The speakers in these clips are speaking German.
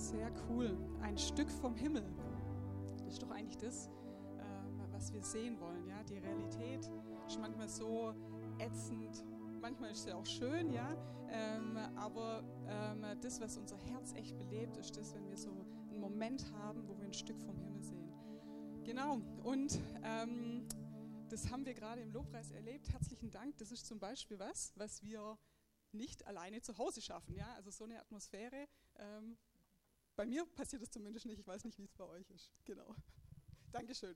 Sehr cool. Ein Stück vom Himmel. Das ist doch eigentlich das, äh, was wir sehen wollen. Ja? Die Realität ist manchmal so ätzend, manchmal ist sie auch schön, ja. Ähm, aber ähm, das, was unser Herz echt belebt, ist das, wenn wir so einen Moment haben, wo wir ein Stück vom Himmel sehen. Genau. Und ähm, das haben wir gerade im Lobpreis erlebt. Herzlichen Dank. Das ist zum Beispiel was, was wir nicht alleine zu Hause schaffen. Ja? Also so eine Atmosphäre. Bei mir passiert das zumindest nicht. Ich weiß nicht, wie es bei euch ist. Genau. Dankeschön.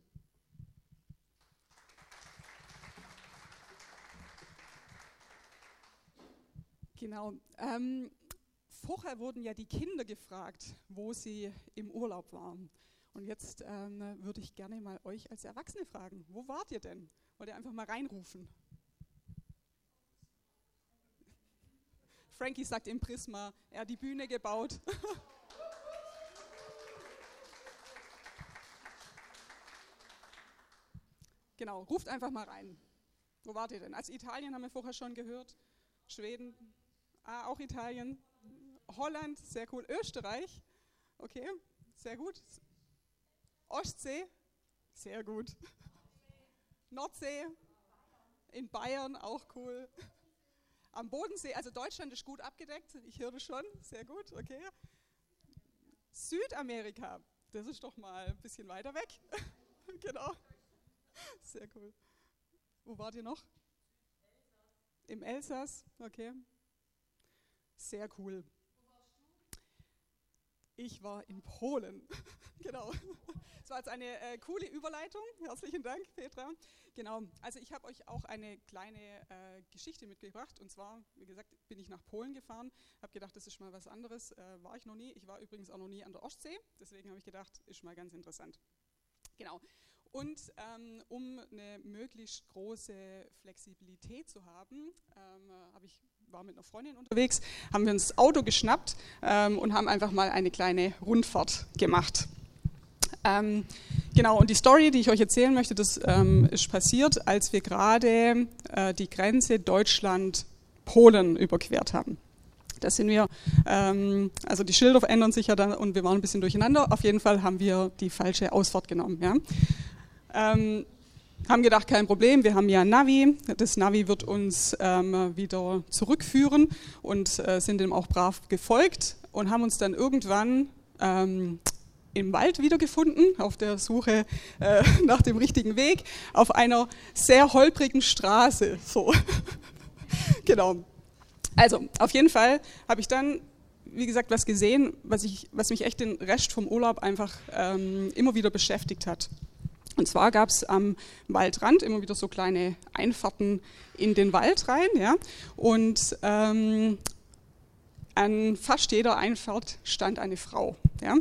Genau. Ähm, vorher wurden ja die Kinder gefragt, wo sie im Urlaub waren. Und jetzt ähm, würde ich gerne mal euch als Erwachsene fragen, wo wart ihr denn? Wollt ihr einfach mal reinrufen? Frankie sagt im Prisma, er hat die Bühne gebaut. genau, ruft einfach mal rein. Wo wart ihr denn? Also Italien haben wir vorher schon gehört. Schweden, ah, auch Italien. Holland, sehr cool. Österreich, okay, sehr gut. Ostsee, sehr gut. Nordsee, in Bayern, auch cool. Am Bodensee, also Deutschland ist gut abgedeckt, ich höre schon, sehr gut, okay. Südamerika, das ist doch mal ein bisschen weiter weg. genau. Sehr cool. Wo wart ihr noch? Im Elsass, okay. Sehr cool. Ich war in Polen. genau. Das war jetzt eine äh, coole Überleitung. Herzlichen Dank, Petra. Genau. Also ich habe euch auch eine kleine äh, Geschichte mitgebracht. Und zwar, wie gesagt, bin ich nach Polen gefahren. Habe gedacht, das ist mal was anderes. Äh, war ich noch nie. Ich war übrigens auch noch nie an der Ostsee. Deswegen habe ich gedacht, ist mal ganz interessant. Genau. Und ähm, um eine möglichst große Flexibilität zu haben, ähm, habe ich war mit einer Freundin unterwegs, haben wir uns das Auto geschnappt ähm, und haben einfach mal eine kleine Rundfahrt gemacht. Ähm, genau, und die Story, die ich euch erzählen möchte, das ähm, ist passiert, als wir gerade äh, die Grenze Deutschland-Polen überquert haben. Da sind wir, ähm, also die Schilder ändern sich ja dann und wir waren ein bisschen durcheinander. Auf jeden Fall haben wir die falsche Ausfahrt genommen. Ja. Ähm, haben gedacht, kein Problem, wir haben ja ein Navi. Das Navi wird uns ähm, wieder zurückführen und äh, sind dem auch brav gefolgt und haben uns dann irgendwann ähm, im Wald wiedergefunden, auf der Suche äh, nach dem richtigen Weg, auf einer sehr holprigen Straße. So. genau. Also, auf jeden Fall habe ich dann, wie gesagt, was gesehen, was, ich, was mich echt den Rest vom Urlaub einfach ähm, immer wieder beschäftigt hat. Und zwar gab es am Waldrand immer wieder so kleine Einfahrten in den Wald rein. Ja? Und ähm, an fast jeder Einfahrt stand eine Frau. Ja?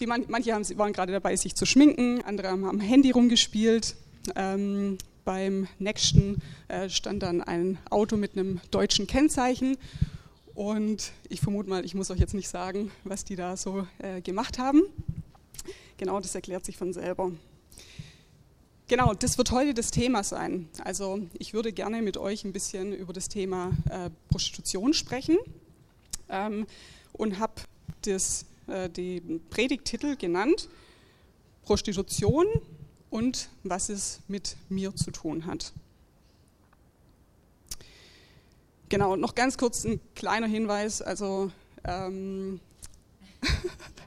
Die man, manche haben, waren gerade dabei, sich zu schminken, andere haben am Handy rumgespielt. Ähm, beim nächsten äh, stand dann ein Auto mit einem deutschen Kennzeichen. Und ich vermute mal, ich muss euch jetzt nicht sagen, was die da so äh, gemacht haben. Genau, das erklärt sich von selber. Genau, das wird heute das Thema sein. Also ich würde gerne mit euch ein bisschen über das Thema äh, Prostitution sprechen ähm, und habe äh, den Predigttitel genannt, Prostitution und was es mit mir zu tun hat. Genau, noch ganz kurz ein kleiner Hinweis. Also ähm,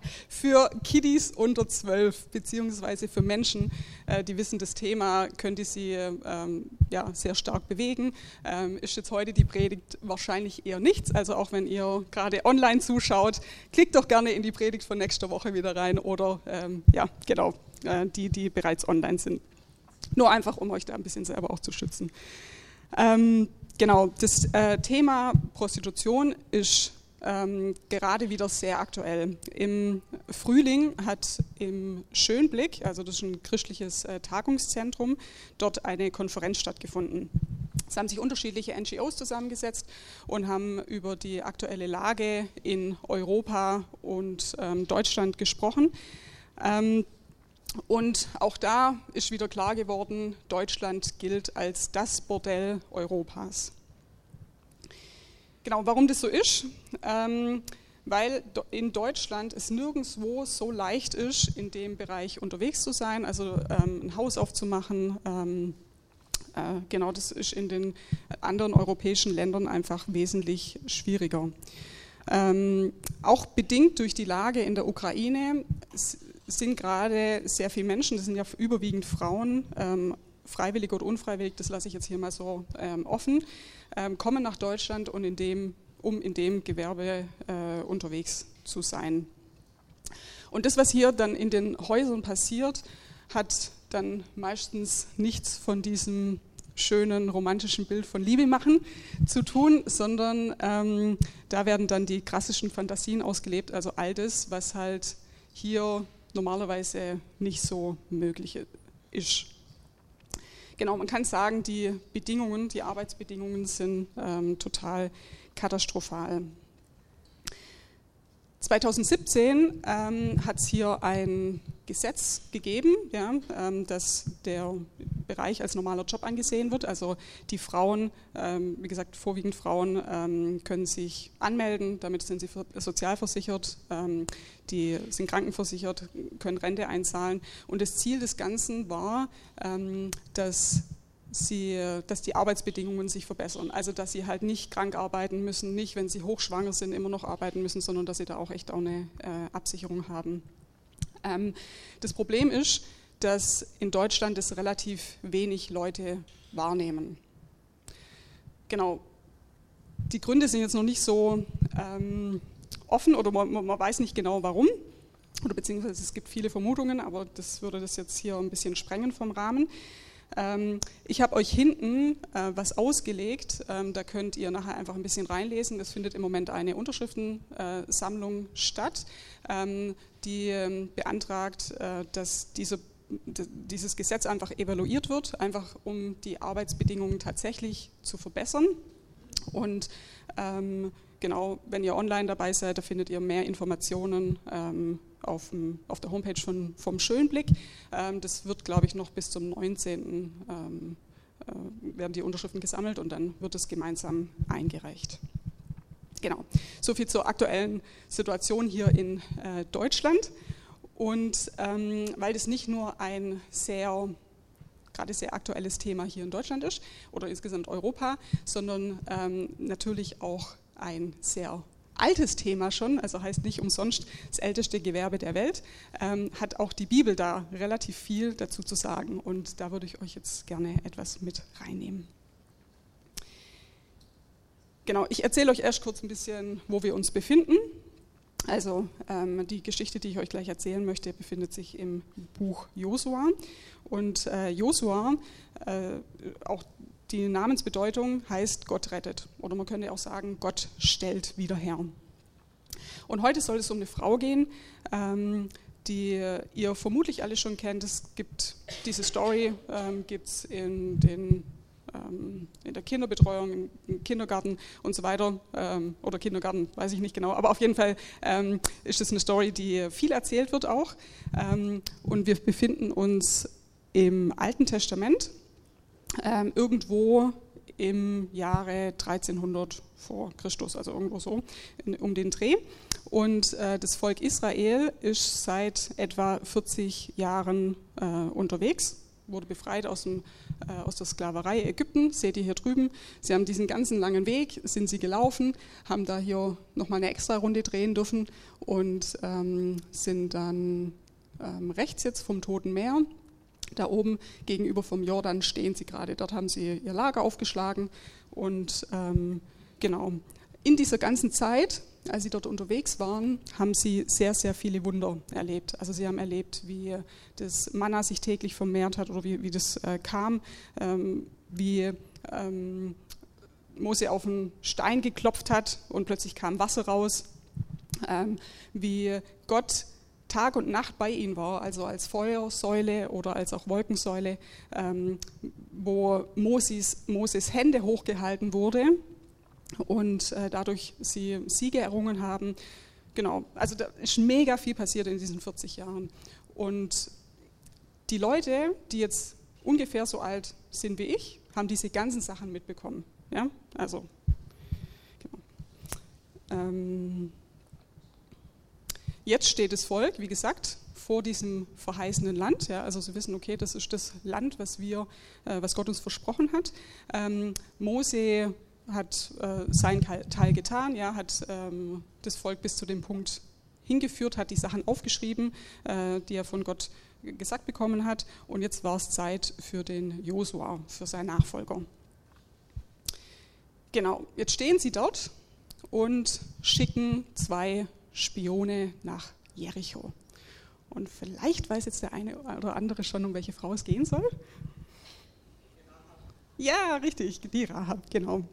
für Kiddies unter 12, beziehungsweise für Menschen, äh, die wissen, das Thema könnte sie ähm, ja, sehr stark bewegen. Ähm, ist jetzt heute die Predigt wahrscheinlich eher nichts. Also auch wenn ihr gerade online zuschaut, klickt doch gerne in die Predigt von nächster Woche wieder rein oder ähm, ja, genau, äh, die, die bereits online sind. Nur einfach, um euch da ein bisschen selber auch zu schützen. Ähm, genau, das äh, Thema Prostitution ist ähm, gerade wieder sehr aktuell. Im Frühling hat im Schönblick, also das ist ein christliches äh, Tagungszentrum, dort eine Konferenz stattgefunden. Es haben sich unterschiedliche NGOs zusammengesetzt und haben über die aktuelle Lage in Europa und ähm, Deutschland gesprochen. Ähm, und auch da ist wieder klar geworden, Deutschland gilt als das Bordell Europas. Genau, warum das so ist? Ähm, weil in Deutschland es nirgendwo so leicht ist, in dem Bereich unterwegs zu sein, also ähm, ein Haus aufzumachen. Ähm, äh, genau, das ist in den anderen europäischen Ländern einfach wesentlich schwieriger. Ähm, auch bedingt durch die Lage in der Ukraine sind gerade sehr viele Menschen, das sind ja überwiegend Frauen, ähm, freiwillig oder unfreiwillig, das lasse ich jetzt hier mal so ähm, offen, ähm, kommen nach Deutschland und in dem, um in dem Gewerbe äh, unterwegs zu sein. Und das, was hier dann in den Häusern passiert, hat dann meistens nichts von diesem schönen romantischen Bild von Liebe machen zu tun, sondern ähm, da werden dann die klassischen Fantasien ausgelebt, also all das, was halt hier normalerweise nicht so möglich ist. Genau, man kann sagen, die Bedingungen, die Arbeitsbedingungen sind ähm, total katastrophal. 2017 ähm, hat es hier ein Gesetz gegeben, ja, ähm, dass der Bereich als normaler Job angesehen wird. Also die Frauen, ähm, wie gesagt, vorwiegend Frauen, ähm, können sich anmelden, damit sind sie sozialversichert, ähm, die sind krankenversichert, können Rente einzahlen. Und das Ziel des Ganzen war, ähm, dass sie, dass die Arbeitsbedingungen sich verbessern. Also dass sie halt nicht krank arbeiten müssen, nicht, wenn sie hochschwanger sind, immer noch arbeiten müssen, sondern dass sie da auch echt auch eine äh, Absicherung haben. Ähm, das Problem ist, dass in Deutschland es relativ wenig Leute wahrnehmen. Genau. Die Gründe sind jetzt noch nicht so ähm, offen oder man, man weiß nicht genau warum. Oder beziehungsweise es gibt viele Vermutungen, aber das würde das jetzt hier ein bisschen sprengen vom Rahmen. Ähm, ich habe euch hinten äh, was ausgelegt, ähm, da könnt ihr nachher einfach ein bisschen reinlesen. Es findet im Moment eine Unterschriftensammlung äh, statt, ähm, die beantragt, äh, dass diese, dieses Gesetz einfach evaluiert wird, einfach um die Arbeitsbedingungen tatsächlich zu verbessern. Und genau, wenn ihr online dabei seid, da findet ihr mehr Informationen auf, dem, auf der Homepage von, vom Schönblick. Ähm, das wird, glaube ich, noch bis zum 19. Ähm, äh, werden die Unterschriften gesammelt und dann wird es gemeinsam eingereicht. Genau, soviel zur aktuellen Situation hier in äh, Deutschland. Und ähm, weil das nicht nur ein sehr gerade sehr aktuelles Thema hier in Deutschland ist oder insgesamt Europa, sondern ähm, natürlich auch ein sehr altes Thema schon, also heißt nicht umsonst das älteste Gewerbe der Welt, ähm, hat auch die Bibel da relativ viel dazu zu sagen. Und da würde ich euch jetzt gerne etwas mit reinnehmen. Genau, ich erzähle euch erst kurz ein bisschen, wo wir uns befinden. Also ähm, die Geschichte, die ich euch gleich erzählen möchte, befindet sich im Buch Josua. Und äh, Josua, äh, auch die Namensbedeutung heißt Gott rettet. Oder man könnte auch sagen, Gott stellt wieder her. Und heute soll es um eine Frau gehen, ähm, die ihr vermutlich alle schon kennt. Es gibt diese Story, ähm, gibt es in, ähm, in der Kinderbetreuung, im Kindergarten und so weiter. Ähm, oder Kindergarten, weiß ich nicht genau. Aber auf jeden Fall ähm, ist es eine Story, die viel erzählt wird auch. Ähm, und wir befinden uns im Alten Testament ähm, irgendwo im Jahre 1300 vor Christus, also irgendwo so in, um den Dreh. Und äh, das Volk Israel ist seit etwa 40 Jahren äh, unterwegs, wurde befreit aus, dem, äh, aus der Sklaverei Ägypten, seht ihr hier drüben. Sie haben diesen ganzen langen Weg, sind sie gelaufen, haben da hier nochmal eine extra Runde drehen dürfen und ähm, sind dann ähm, rechts jetzt vom Toten Meer da oben gegenüber vom Jordan stehen sie gerade. Dort haben sie ihr Lager aufgeschlagen. Und ähm, genau, in dieser ganzen Zeit, als sie dort unterwegs waren, haben sie sehr, sehr viele Wunder erlebt. Also sie haben erlebt, wie das Manna sich täglich vermehrt hat oder wie, wie das äh, kam, ähm, wie ähm, Mose auf einen Stein geklopft hat und plötzlich kam Wasser raus, ähm, wie Gott Tag und Nacht bei ihnen war, also als Feuersäule oder als auch Wolkensäule, ähm, wo Moses, Moses Hände hochgehalten wurde und äh, dadurch sie Siege errungen haben. Genau, also da ist mega viel passiert in diesen 40 Jahren. Und die Leute, die jetzt ungefähr so alt sind wie ich, haben diese ganzen Sachen mitbekommen. Ja, also, genau. Ähm, jetzt steht das Volk, wie gesagt, vor diesem verheißenen Land. Ja, also sie wissen, okay, das ist das Land, was wir, äh, was Gott uns versprochen hat. Ähm, Mose hat äh, sein Teil getan, ja, hat ähm, das Volk bis zu dem Punkt hingeführt, hat die Sachen aufgeschrieben, äh, die er von Gott gesagt bekommen hat. Und jetzt war es Zeit für den Josua, für seinen Nachfolger. Genau, jetzt stehen sie dort und schicken zwei Spione nach Jericho. Und vielleicht weiß jetzt der eine oder andere schon, um welche Frau es gehen soll. Ja, richtig, die Rahab, genau.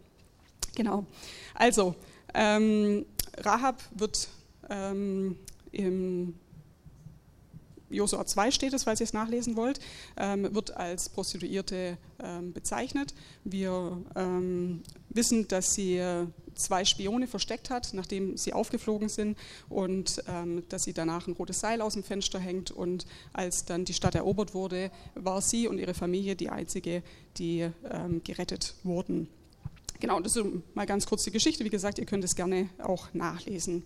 Genau. Also, ähm, Rahab wird ähm, im Josua 2 steht es, falls ihr es nachlesen wollt, ähm, wird als Prostituierte ähm, bezeichnet. Wir ähm, wissen, dass sie äh, zwei Spione versteckt hat, nachdem sie aufgeflogen sind und ähm, dass sie danach ein rotes Seil aus dem Fenster hängt und als dann die Stadt erobert wurde, war sie und ihre Familie die einzige, die ähm, gerettet wurden. Genau, das ist mal ganz kurz die Geschichte. Wie gesagt, ihr könnt es gerne auch nachlesen.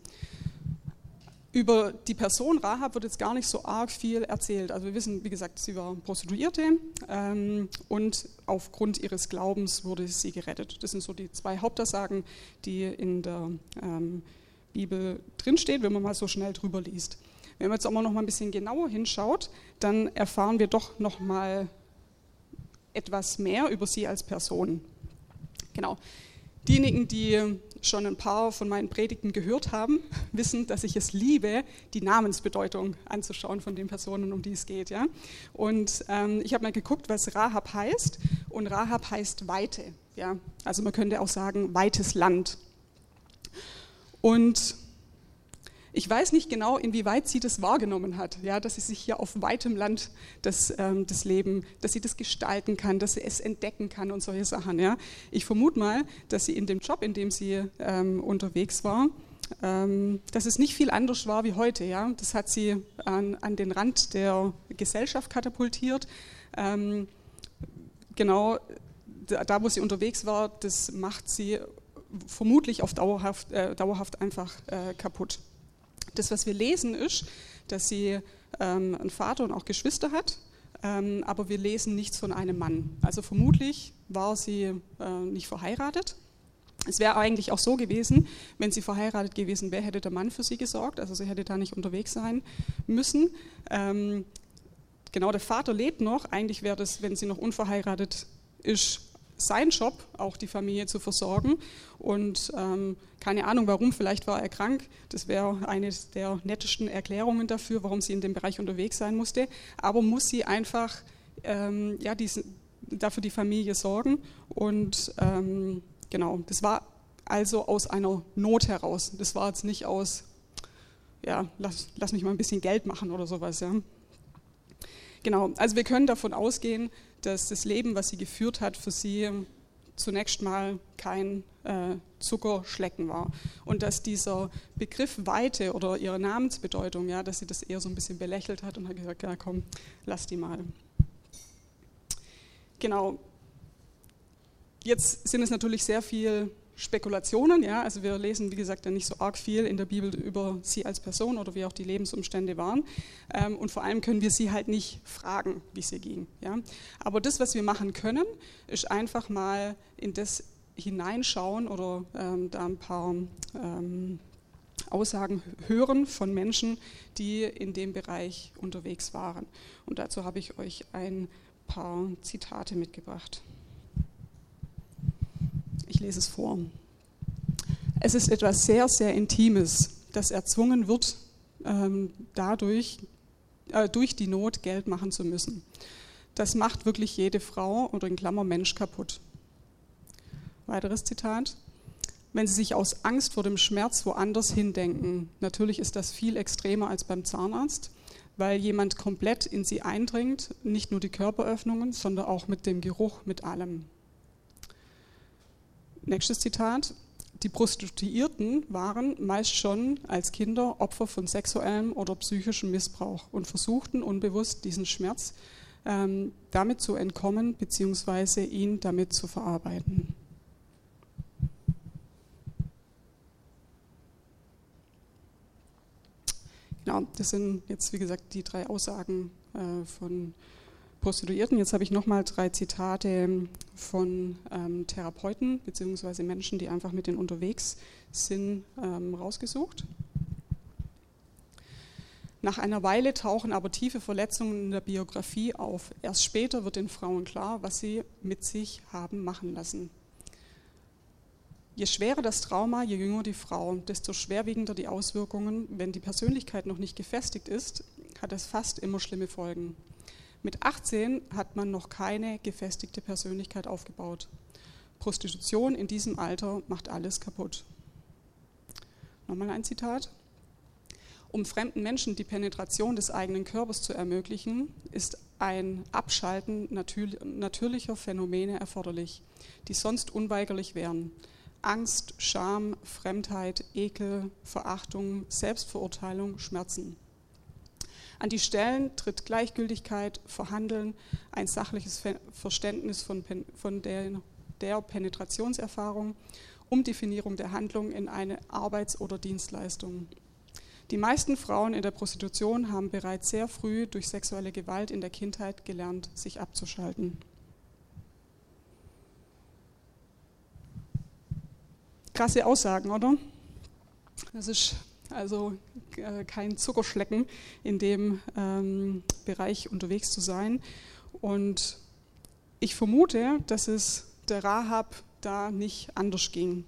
Über die Person Rahab wird jetzt gar nicht so arg viel erzählt. Also wir wissen, wie gesagt, sie war Prostituierte ähm, und aufgrund ihres Glaubens wurde sie gerettet. Das sind so die zwei Hauptaussagen, die in der ähm, Bibel drinstehen, wenn man mal so schnell drüber liest. Wenn man jetzt aber noch mal ein bisschen genauer hinschaut, dann erfahren wir doch noch mal etwas mehr über sie als Person. Genau. Diejenigen, die schon ein paar von meinen Predigten gehört haben, wissen, dass ich es liebe, die Namensbedeutung anzuschauen von den Personen, um die es geht. Ja? Und ähm, ich habe mal geguckt, was Rahab heißt. Und Rahab heißt Weite. Ja? Also man könnte auch sagen, weites Land. Und ich weiß nicht genau, inwieweit sie das wahrgenommen hat, ja, dass sie sich hier auf weitem Land das, ähm, das Leben, dass sie das gestalten kann, dass sie es entdecken kann und solche Sachen. Ja. Ich vermute mal, dass sie in dem Job, in dem sie ähm, unterwegs war, ähm, dass es nicht viel anders war wie heute. Ja. Das hat sie an, an den Rand der Gesellschaft katapultiert. Ähm, genau da, wo sie unterwegs war, das macht sie vermutlich auf dauerhaft, äh, dauerhaft einfach äh, kaputt. Das, was wir lesen, ist, dass sie ähm, einen Vater und auch Geschwister hat, ähm, aber wir lesen nichts von einem Mann. Also vermutlich war sie äh, nicht verheiratet. Es wäre eigentlich auch so gewesen, wenn sie verheiratet gewesen wäre, hätte der Mann für sie gesorgt, also sie hätte da nicht unterwegs sein müssen. Ähm, genau, der Vater lebt noch. Eigentlich wäre das, wenn sie noch unverheiratet ist, sein Job, auch die Familie zu versorgen. Und ähm, keine Ahnung warum, vielleicht war er krank. Das wäre eine der nettesten Erklärungen dafür, warum sie in dem Bereich unterwegs sein musste. Aber muss sie einfach ähm, ja, diesen, dafür die Familie sorgen. Und ähm, genau, das war also aus einer Not heraus. Das war jetzt nicht aus, ja, lass, lass mich mal ein bisschen Geld machen oder sowas. Ja. Genau, also wir können davon ausgehen, dass das Leben, was sie geführt hat, für sie zunächst mal kein äh, Zuckerschlecken war. Und dass dieser Begriff Weite oder ihre Namensbedeutung, ja, dass sie das eher so ein bisschen belächelt hat und hat gesagt, ja komm, lass die mal. Genau. Jetzt sind es natürlich sehr viel Spekulationen, ja, also wir lesen, wie gesagt, ja nicht so arg viel in der Bibel über sie als Person oder wie auch die Lebensumstände waren. Ähm, und vor allem können wir sie halt nicht fragen, wie es ihr ging. Ja. Aber das, was wir machen können, ist einfach mal in das hineinschauen oder ähm, da ein paar ähm, Aussagen hören von Menschen, die in dem Bereich unterwegs waren. Und dazu habe ich euch ein paar Zitate mitgebracht. Ich lese es vor. Es ist etwas sehr, sehr Intimes, das erzwungen wird, ähm, dadurch, äh, durch die Not Geld machen zu müssen. Das macht wirklich jede Frau oder in Klammer Mensch kaputt. Weiteres Zitat. Wenn Sie sich aus Angst vor dem Schmerz woanders hindenken, natürlich ist das viel extremer als beim Zahnarzt, weil jemand komplett in Sie eindringt, nicht nur die Körperöffnungen, sondern auch mit dem Geruch, mit allem. Nächstes Zitat. Die Prostituierten waren meist schon als Kinder Opfer von sexuellem oder psychischem Missbrauch und versuchten unbewusst diesen Schmerz ähm, damit zu entkommen bzw. ihn damit zu verarbeiten. Genau, das sind jetzt, wie gesagt, die drei Aussagen äh, von Prostituierten. Jetzt habe ich nochmal drei Zitate von ähm, Therapeuten bzw. Menschen, die einfach mit denen unterwegs sind, ähm, rausgesucht. Nach einer Weile tauchen aber tiefe Verletzungen in der Biografie auf. Erst später wird den Frauen klar, was sie mit sich haben machen lassen. Je schwerer das Trauma, je jünger die Frau, desto schwerwiegender die Auswirkungen. Wenn die Persönlichkeit noch nicht gefestigt ist, hat es fast immer schlimme Folgen. Mit 18 hat man noch keine gefestigte Persönlichkeit aufgebaut. Prostitution in diesem Alter macht alles kaputt. Nochmal ein Zitat. Um fremden Menschen die Penetration des eigenen Körpers zu ermöglichen, ist ein Abschalten natürlicher Phänomene erforderlich, die sonst unweigerlich wären. Angst, Scham, Fremdheit, Ekel, Verachtung, Selbstverurteilung, Schmerzen. An die Stellen tritt Gleichgültigkeit, Verhandeln, ein sachliches Verständnis von, von der, der Penetrationserfahrung, Umdefinierung der Handlung in eine Arbeits- oder Dienstleistung. Die meisten Frauen in der Prostitution haben bereits sehr früh durch sexuelle Gewalt in der Kindheit gelernt, sich abzuschalten. Krasse Aussagen, oder? Das ist also äh, kein Zuckerschlecken in dem ähm, Bereich unterwegs zu sein. Und ich vermute, dass es der Rahab da nicht anders ging.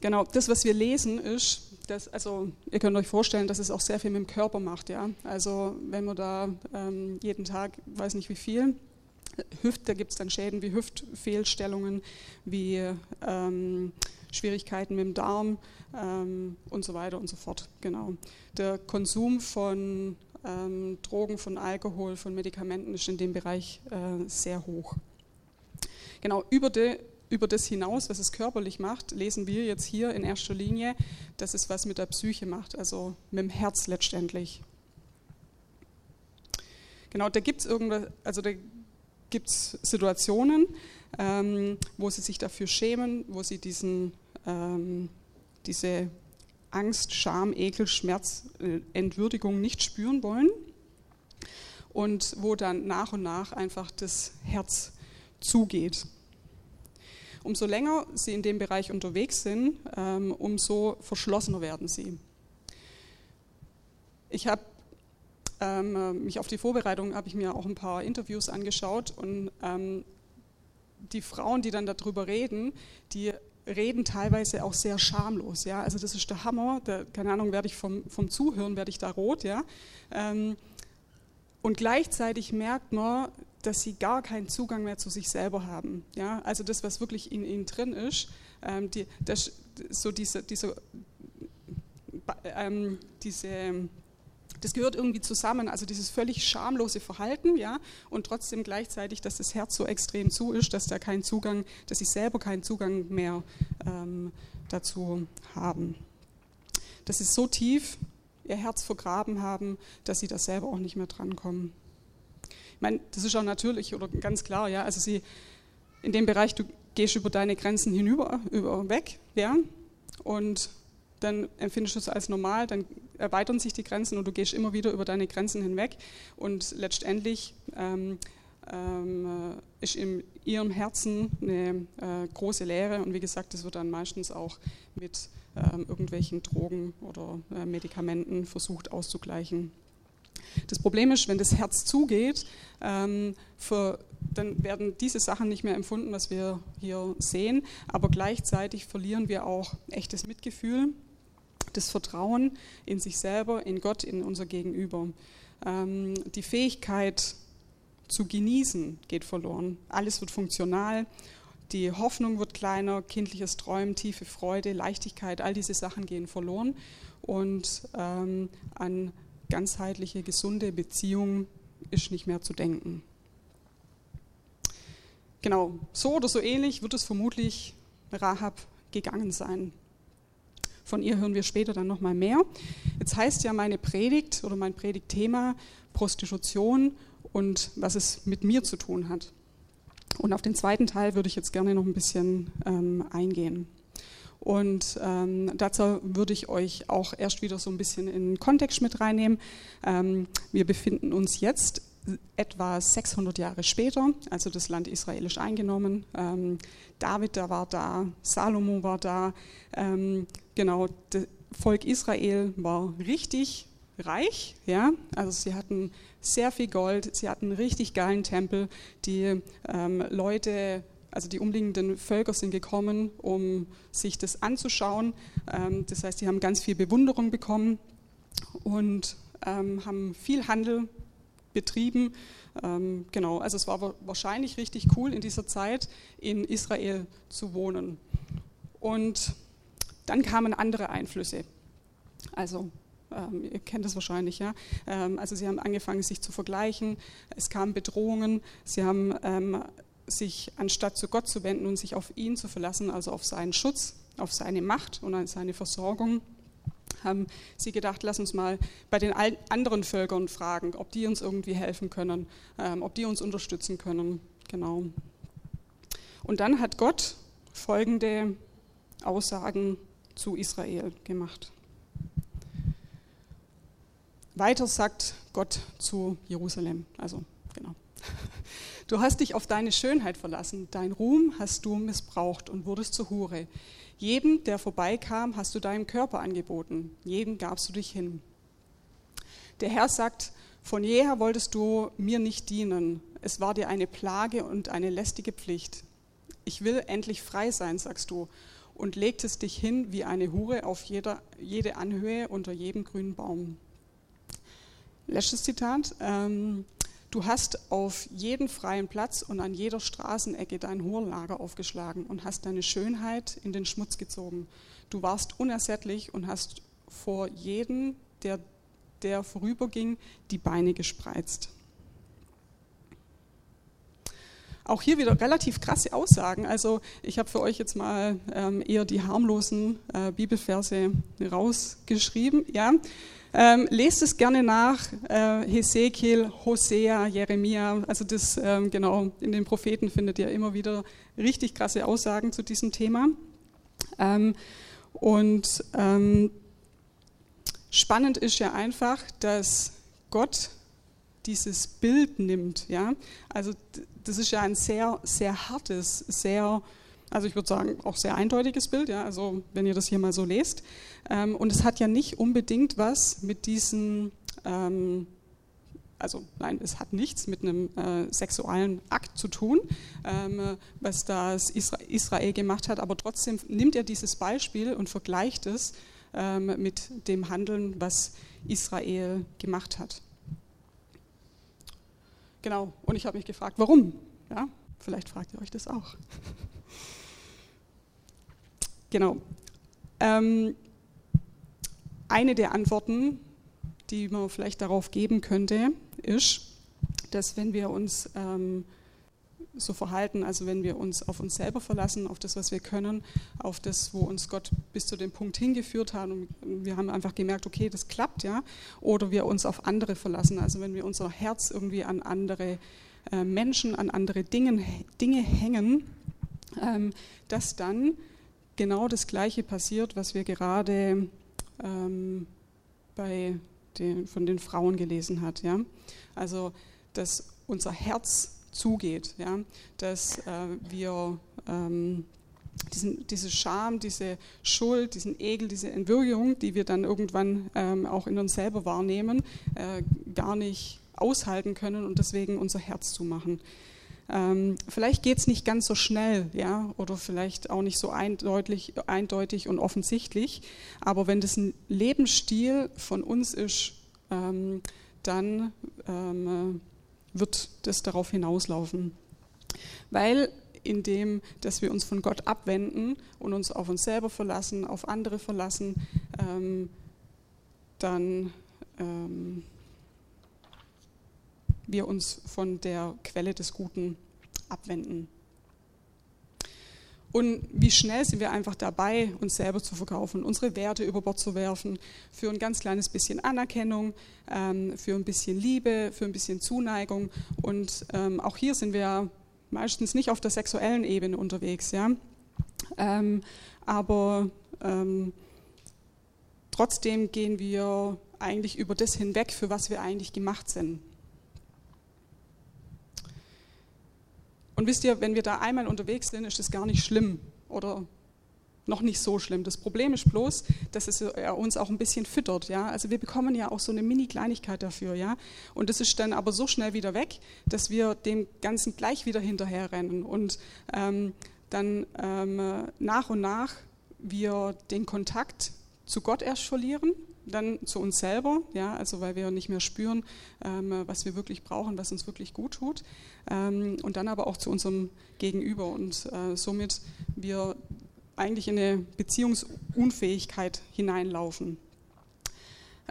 Genau, das, was wir lesen, ist, dass, also ihr könnt euch vorstellen, dass es auch sehr viel mit dem Körper macht. Ja? Also wenn man da ähm, jeden Tag, weiß nicht wie viel, Hüft, da gibt es dann Schäden wie Hüftfehlstellungen, wie ähm, Schwierigkeiten mit dem Darm ähm, und so weiter und so fort. Genau. Der Konsum von ähm, Drogen, von Alkohol, von Medikamenten ist in dem Bereich äh, sehr hoch. Genau, über, de, über das hinaus, was es körperlich macht, lesen wir jetzt hier in erster Linie, dass es was mit der Psyche macht, also mit dem Herz letztendlich. Genau, da gibt es also da gibt es Situationen, ähm, wo sie sich dafür schämen, wo sie diesen, ähm, diese Angst, Scham, Ekel, Schmerz, äh, Entwürdigung nicht spüren wollen und wo dann nach und nach einfach das Herz zugeht. Umso länger sie in dem Bereich unterwegs sind, ähm, umso verschlossener werden sie. Ich habe ähm, mich auf die Vorbereitung habe ich mir auch ein paar Interviews angeschaut und ähm, die Frauen, die dann darüber reden, die reden teilweise auch sehr schamlos. Ja? Also das ist der Hammer. Da, keine Ahnung, werde ich vom, vom Zuhören, werde ich da rot. Ja? Ähm, und gleichzeitig merkt man, dass sie gar keinen Zugang mehr zu sich selber haben. Ja? Also das, was wirklich in ihnen drin ist, ähm, die, das, so diese, diese, ähm, diese das gehört irgendwie zusammen, also dieses völlig schamlose Verhalten, ja, und trotzdem gleichzeitig, dass das Herz so extrem zu ist, dass da kein Zugang, dass sie selber keinen Zugang mehr ähm, dazu haben. Dass sie so tief ihr Herz vergraben haben, dass sie da selber auch nicht mehr drankommen. Ich meine, das ist auch natürlich oder ganz klar, ja, also sie in dem Bereich, du gehst über deine Grenzen hinüber, über weg, ja, und dann empfindest du es als normal, dann erweitern sich die Grenzen und du gehst immer wieder über deine Grenzen hinweg. Und letztendlich ähm, ähm, äh, ist in ihrem Herzen eine äh, große Leere. Und wie gesagt, das wird dann meistens auch mit ähm, irgendwelchen Drogen oder äh, Medikamenten versucht auszugleichen. Das Problem ist, wenn das Herz zugeht, ähm, für, dann werden diese Sachen nicht mehr empfunden, was wir hier sehen, aber gleichzeitig verlieren wir auch echtes Mitgefühl das Vertrauen in sich selber, in Gott, in unser Gegenüber. Ähm, die Fähigkeit zu genießen geht verloren. Alles wird funktional. Die Hoffnung wird kleiner, kindliches Träumen, tiefe Freude, Leichtigkeit, all diese Sachen gehen verloren. Und ähm, an ganzheitliche, gesunde Beziehungen ist nicht mehr zu denken. Genau, so oder so ähnlich wird es vermutlich Rahab gegangen sein. Von ihr hören wir später dann nochmal mehr. Jetzt heißt ja meine Predigt oder mein Predigtthema Prostitution und was es mit mir zu tun hat. Und auf den zweiten Teil würde ich jetzt gerne noch ein bisschen ähm, eingehen. Und ähm, dazu würde ich euch auch erst wieder so ein bisschen in den Kontext mit reinnehmen. Ähm, wir befinden uns jetzt etwa 600 Jahre später, also das Land Israel ist eingenommen. Ähm, David da war da, Salomo war da. Ähm, genau, das Volk Israel war richtig reich. Ja? Also sie hatten sehr viel Gold, sie hatten einen richtig geilen Tempel. Die ähm, Leute also die umliegenden Völker sind gekommen, um sich das anzuschauen. Ähm, das heißt, sie haben ganz viel Bewunderung bekommen und ähm, haben viel Handel betrieben. Ähm, genau, also es war wahrscheinlich richtig cool in dieser Zeit in Israel zu wohnen. Und dann kamen andere Einflüsse. Also ihr kennt das wahrscheinlich, ja. also sie haben angefangen, sich zu vergleichen. Es kamen Bedrohungen. Sie haben sich anstatt zu Gott zu wenden und sich auf ihn zu verlassen, also auf seinen Schutz, auf seine Macht und seine Versorgung, haben sie gedacht, lass uns mal bei den anderen Völkern fragen, ob die uns irgendwie helfen können, ähm, ob die uns unterstützen können. Genau. Und dann hat Gott folgende Aussagen zu Israel gemacht. Weiter sagt Gott zu Jerusalem, also. Du hast dich auf deine Schönheit verlassen, dein Ruhm hast du missbraucht und wurdest zur Hure. Jedem, der vorbeikam, hast du deinem Körper angeboten, jedem gabst du dich hin. Der Herr sagt, von jeher wolltest du mir nicht dienen, es war dir eine Plage und eine lästige Pflicht. Ich will endlich frei sein, sagst du, und legtest dich hin wie eine Hure auf jeder, jede Anhöhe unter jedem grünen Baum. Letztes Zitat. Ähm, Du hast auf jeden freien Platz und an jeder Straßenecke dein Hohenlager aufgeschlagen und hast deine Schönheit in den Schmutz gezogen. Du warst unersättlich und hast vor jedem, der, der vorüberging, die Beine gespreizt. Auch hier wieder relativ krasse Aussagen. Also ich habe für euch jetzt mal ähm, eher die harmlosen äh, Bibelverse rausgeschrieben. Ja, ähm, lest es gerne nach, äh, Hesekiel, Hosea, Jeremia, also das ähm, genau, in den Propheten findet ihr immer wieder richtig krasse Aussagen zu diesem Thema. Ähm, und ähm, spannend ist ja einfach, dass Gott dieses Bild nimmt, ja, also das ist ja ein sehr, sehr hartes, sehr, also ich würde sagen, auch sehr eindeutiges Bild, ja, also wenn ihr das hier mal so lest. Ähm, und es hat ja nicht unbedingt was mit diesen, ähm, also nein, es hat nichts mit einem äh, sexuellen Akt zu tun, ähm, was das Isra Israel gemacht hat, aber trotzdem nimmt er dieses Beispiel und vergleicht es ähm, mit dem Handeln, was Israel gemacht hat. Genau, und ich habe mich gefragt, warum? Ja, vielleicht fragt ihr euch das auch. genau. Ähm, eine der Antworten, die man vielleicht darauf geben könnte, ist, dass wenn wir uns ähm, so verhalten, also wenn wir uns auf uns selber verlassen, auf das, was wir können, auf das, wo uns Gott bis zu dem Punkt hingeführt hat und wir haben einfach gemerkt, okay, das klappt, ja, oder wir uns auf andere verlassen, also wenn wir unser Herz irgendwie an andere äh, Menschen, an andere Dingen, Dinge hängen, ähm, dass dann genau das Gleiche passiert, was wir gerade ähm, bei den, von den Frauen gelesen hat. Ja? Also, dass unser Herz zugeht, ja? dass äh, wir ähm, diesen, diese Scham, diese Schuld, diesen Ekel, diese Entwürdigung, die wir dann irgendwann ähm, auch in uns selber wahrnehmen, äh, gar nicht aushalten können und deswegen unser Herz zumachen. Ähm, vielleicht geht es nicht ganz so schnell, ja, oder vielleicht auch nicht so eindeutig, eindeutig und offensichtlich, aber wenn das ein Lebensstil von uns ist, ähm, dann ähm, wird das darauf hinauslaufen. Weil indem, dass wir uns von Gott abwenden und uns auf uns selber verlassen, auf andere verlassen, ähm, dann ähm, wir uns von der Quelle des Guten abwenden. Und wie schnell sind wir einfach dabei, uns selber zu verkaufen, unsere Werte über Bord zu werfen, für ein ganz kleines bisschen Anerkennung, ähm, für ein bisschen Liebe, für ein bisschen Zuneigung. Und ähm, auch hier sind wir meistens nicht auf der sexuellen Ebene unterwegs. Ja? Ähm, aber trotzdem gehen wir eigentlich über das hinweg, für was wir eigentlich gemacht sind. Und wisst ihr, wenn wir da einmal unterwegs sind, ist das gar nicht schlimm oder noch nicht so schlimm. Das Problem ist bloß, dass es uns auch ein bisschen füttert. Ja? Also wir bekommen ja auch so eine Mini-Kleinigkeit dafür. Ja? Und das ist dann aber so schnell wieder weg, dass wir dem Ganzen gleich wieder hinterherrennen und ähm, dann ähm, nach und nach wir den Kontakt zu Gott erst verlieren, dann zu uns selber, ja, also weil wir nicht mehr spüren, ähm, was wir wirklich brauchen, was uns wirklich gut tut, ähm, und dann aber auch zu unserem Gegenüber und äh, somit wir eigentlich in eine Beziehungsunfähigkeit hineinlaufen.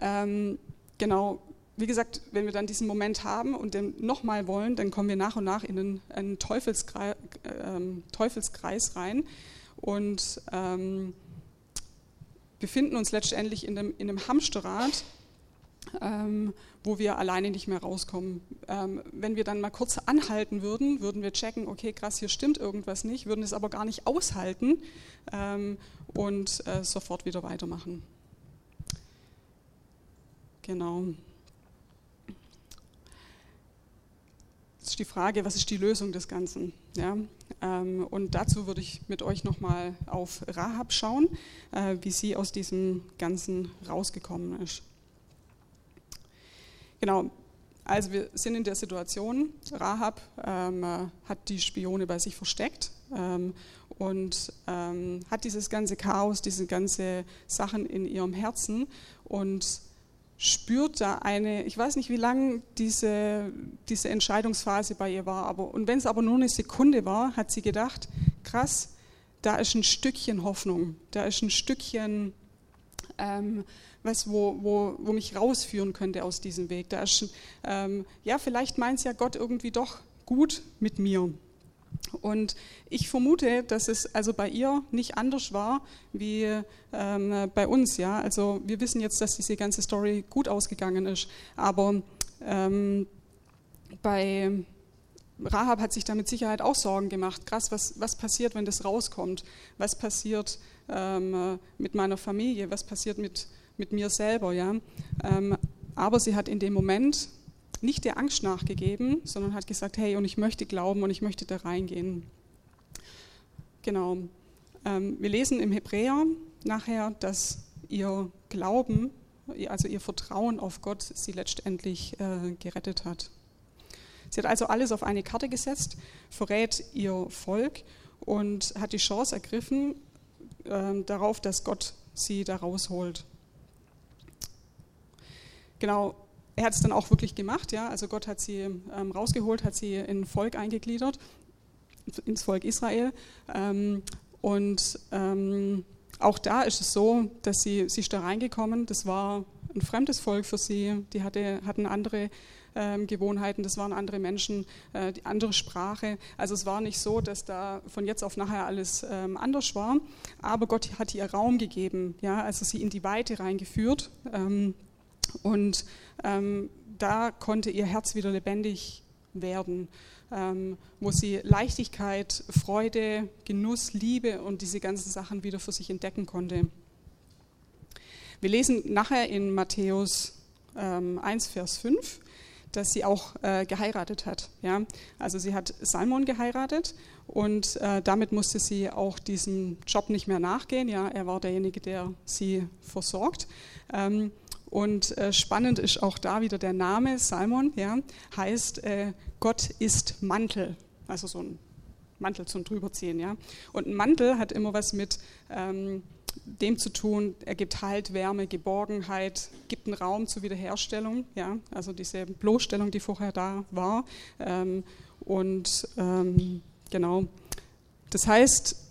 Ähm, genau, wie gesagt, wenn wir dann diesen Moment haben und den nochmal wollen, dann kommen wir nach und nach in einen, einen Teufelskreis, äh, Teufelskreis rein und ähm, befinden uns letztendlich in einem, in einem Hamsterrad, ähm, wo wir alleine nicht mehr rauskommen. Ähm, wenn wir dann mal kurz anhalten würden, würden wir checken, okay, krass, hier stimmt irgendwas nicht, würden es aber gar nicht aushalten ähm, und äh, sofort wieder weitermachen. Genau. Jetzt ist die Frage, was ist die Lösung des Ganzen? Ja? Ähm, und dazu würde ich mit euch nochmal auf Rahab schauen, äh, wie sie aus diesem Ganzen rausgekommen ist. Genau, also wir sind in der Situation, Rahab ähm, hat die Spione bei sich versteckt ähm, und ähm, hat dieses ganze Chaos, diese ganze Sachen in ihrem Herzen und spürt da eine, ich weiß nicht, wie lange diese, diese Entscheidungsphase bei ihr war, aber und wenn es aber nur eine Sekunde war, hat sie gedacht, krass, da ist ein Stückchen Hoffnung, da ist ein Stückchen ähm, was, wo, wo, wo mich rausführen könnte aus diesem Weg. Da ist, ähm, ja, vielleicht meint es ja Gott irgendwie doch gut mit mir. Und ich vermute, dass es also bei ihr nicht anders war wie ähm, bei uns. Ja? Also wir wissen jetzt, dass diese ganze Story gut ausgegangen ist. Aber ähm, bei Rahab hat sich da mit Sicherheit auch Sorgen gemacht. Krass, was, was passiert, wenn das rauskommt? Was passiert ähm, mit meiner Familie? Was passiert mit, mit mir selber. Ja? Ähm, aber sie hat in dem Moment nicht der Angst nachgegeben, sondern hat gesagt, hey, und ich möchte glauben und ich möchte da reingehen. Genau. Ähm, wir lesen im Hebräer nachher, dass ihr Glauben, also ihr Vertrauen auf Gott sie letztendlich äh, gerettet hat. Sie hat also alles auf eine Karte gesetzt, verrät ihr Volk und hat die Chance ergriffen äh, darauf, dass Gott sie da rausholt. Genau, er hat es dann auch wirklich gemacht, ja. Also Gott hat sie ähm, rausgeholt, hat sie in Volk eingegliedert, ins Volk Israel. Ähm, und ähm, auch da ist es so, dass sie, sie ist da reingekommen. Das war ein fremdes Volk für sie. Die hatte, hatten andere ähm, Gewohnheiten, das waren andere Menschen, äh, die andere Sprache. Also es war nicht so, dass da von jetzt auf nachher alles ähm, anders war. Aber Gott hat ihr Raum gegeben, ja, also sie in die Weite reingeführt. Ähm, und ähm, da konnte ihr Herz wieder lebendig werden, ähm, wo sie Leichtigkeit, Freude, Genuss, Liebe und diese ganzen Sachen wieder für sich entdecken konnte. Wir lesen nachher in Matthäus ähm, 1, Vers 5, dass sie auch äh, geheiratet hat. Ja? Also sie hat Salmon geheiratet und äh, damit musste sie auch diesem Job nicht mehr nachgehen. Ja? Er war derjenige, der sie versorgt. Ähm, und äh, spannend ist auch da wieder der Name Salmon, ja, heißt äh, Gott ist Mantel, also so ein Mantel zum drüberziehen, ja. Und ein Mantel hat immer was mit ähm, dem zu tun, er gibt Halt, Wärme, Geborgenheit, gibt einen Raum zur Wiederherstellung, ja, also diese Bloßstellung, die vorher da war. Ähm, und ähm, genau, das heißt,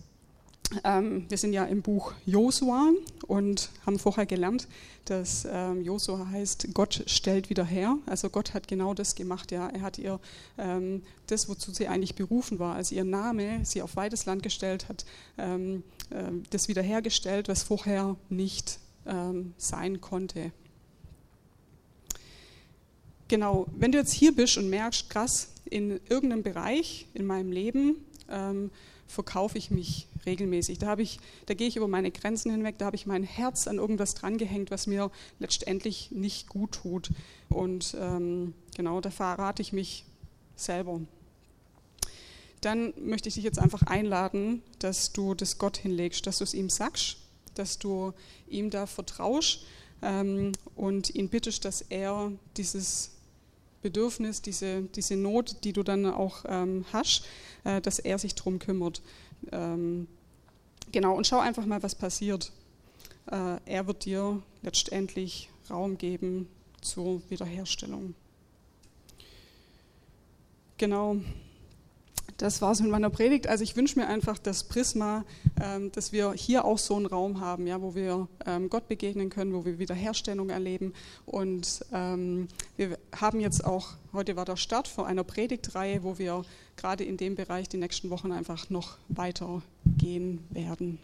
wir sind ja im Buch Josua und haben vorher gelernt, dass ähm, Josua heißt, Gott stellt wieder her. Also Gott hat genau das gemacht. Ja. Er hat ihr ähm, das, wozu sie eigentlich berufen war, also ihr Name, sie auf weites Land gestellt hat, ähm, äh, das wiederhergestellt, was vorher nicht ähm, sein konnte. Genau, wenn du jetzt hier bist und merkst, krass, in irgendeinem Bereich in meinem Leben ähm, verkaufe ich mich regelmäßig. Da, ich, da gehe ich über meine Grenzen hinweg, da habe ich mein Herz an irgendwas drangehängt, was mir letztendlich nicht gut tut. Und ähm, genau, da verrate ich mich selber. Dann möchte ich dich jetzt einfach einladen, dass du das Gott hinlegst, dass du es ihm sagst, dass du ihm da vertraust ähm, und ihn bittest, dass er dieses Bedürfnis, diese, diese Not, die du dann auch ähm, hast, äh, dass er sich darum kümmert. Ähm, genau, und schau einfach mal, was passiert. Äh, er wird dir letztendlich Raum geben zur Wiederherstellung. Genau das war es mit meiner Predigt. Also ich wünsche mir einfach das Prisma, ähm, dass wir hier auch so einen Raum haben, ja, wo wir ähm, Gott begegnen können, wo wir Wiederherstellung erleben. Und ähm, wir haben jetzt auch, heute war der Start vor einer Predigtreihe, wo wir gerade in dem Bereich die nächsten Wochen einfach noch weiter gehen werden.